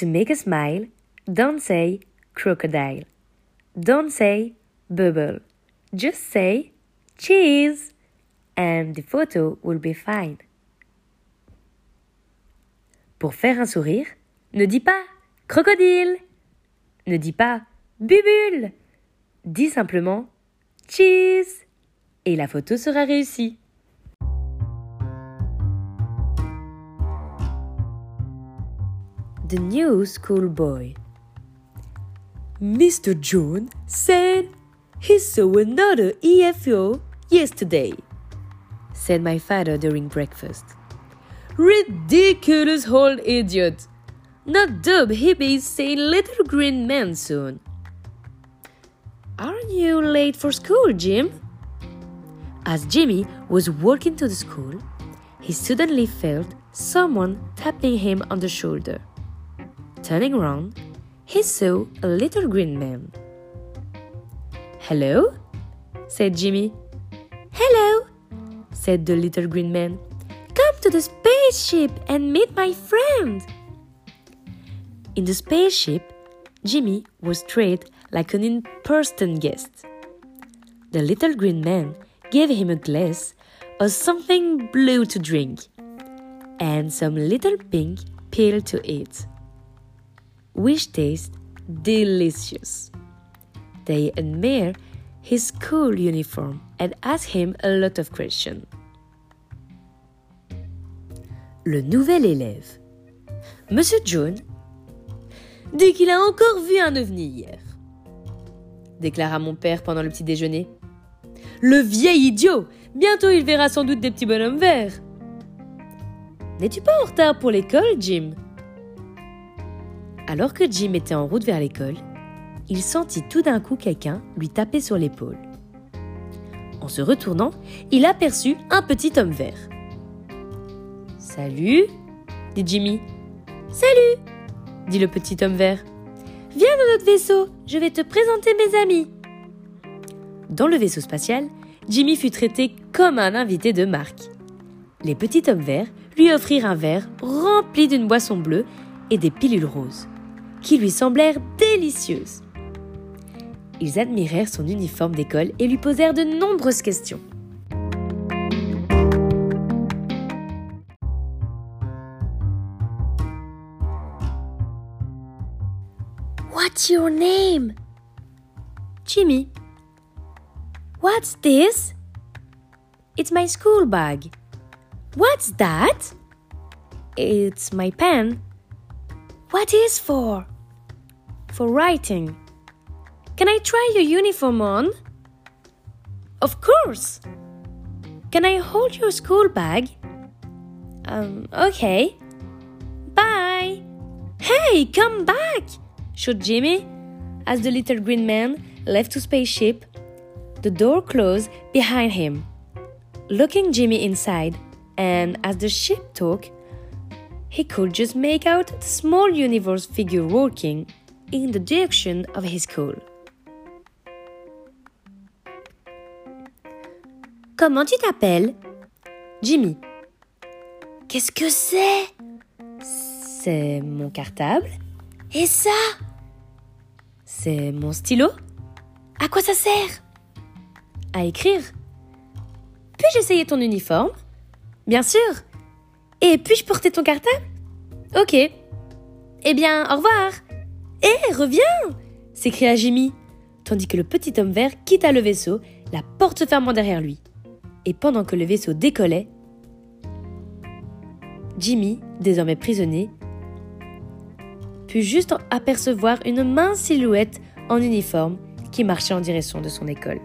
To make a smile, don't say crocodile. Don't say bubble. Just say cheese and the photo will be fine. Pour faire un sourire, ne dis pas crocodile. Ne dis pas bubule. Dis simplement cheese et la photo sera réussie. The new schoolboy. Mr. John said he saw another EFO yesterday, said my father during breakfast. Ridiculous old idiot! Not dub he be saying little green man soon. Aren't you late for school, Jim? As Jimmy was walking to the school, he suddenly felt someone tapping him on the shoulder. Turning around, he saw a little green man. Hello? said Jimmy. Hello, said the little green man. Come to the spaceship and meet my friend. In the spaceship, Jimmy was treated like an in person guest. The little green man gave him a glass of something blue to drink and some little pink pill to eat, which taste delicious. They admire his school uniform and ask him a lot of questions. Le nouvel élève. Monsieur John dit qu'il a encore vu un ovni hier, déclara mon père pendant le petit déjeuner. Le vieil idiot Bientôt il verra sans doute des petits bonhommes verts. N'es-tu pas en retard pour l'école, Jim? Alors que Jim était en route vers l'école, il sentit tout d'un coup quelqu'un lui taper sur l'épaule. En se retournant, il aperçut un petit homme vert. Salut, dit Jimmy. Salut, dit le petit homme vert. Viens dans notre vaisseau, je vais te présenter mes amis. Dans le vaisseau spatial, Jimmy fut traité comme un invité de marque. Les petits hommes verts lui offrirent un verre rempli d'une boisson bleue et des pilules roses, qui lui semblèrent délicieuses. Ils admirèrent son uniforme d'école et lui posèrent de nombreuses questions. What's your name? Jimmy. What's this? It's my school bag. What's that? It's my pen. What is for? For writing. Can I try your uniform on? Of course. Can I hold your school bag? Um, okay. Bye. Hey, come back! shouted Jimmy as the little green man left the spaceship. The door closed behind him. Looking Jimmy inside, and as the ship took, he could just make out the small universe figure walking in the direction of his school. Comment tu t'appelles? Jimmy. Qu'est-ce que c'est? C'est mon cartable. Et ça? C'est mon stylo. À quoi ça sert? À écrire. Puis-je essayer ton uniforme? Bien sûr. Et puis-je porter ton cartable? Ok. Eh bien, au revoir. Hé, reviens s'écria Jimmy, tandis que le petit homme vert quitta le vaisseau, la porte fermant derrière lui. Et pendant que le vaisseau décollait, Jimmy, désormais prisonnier, put juste apercevoir une mince silhouette en uniforme qui marchait en direction de son école.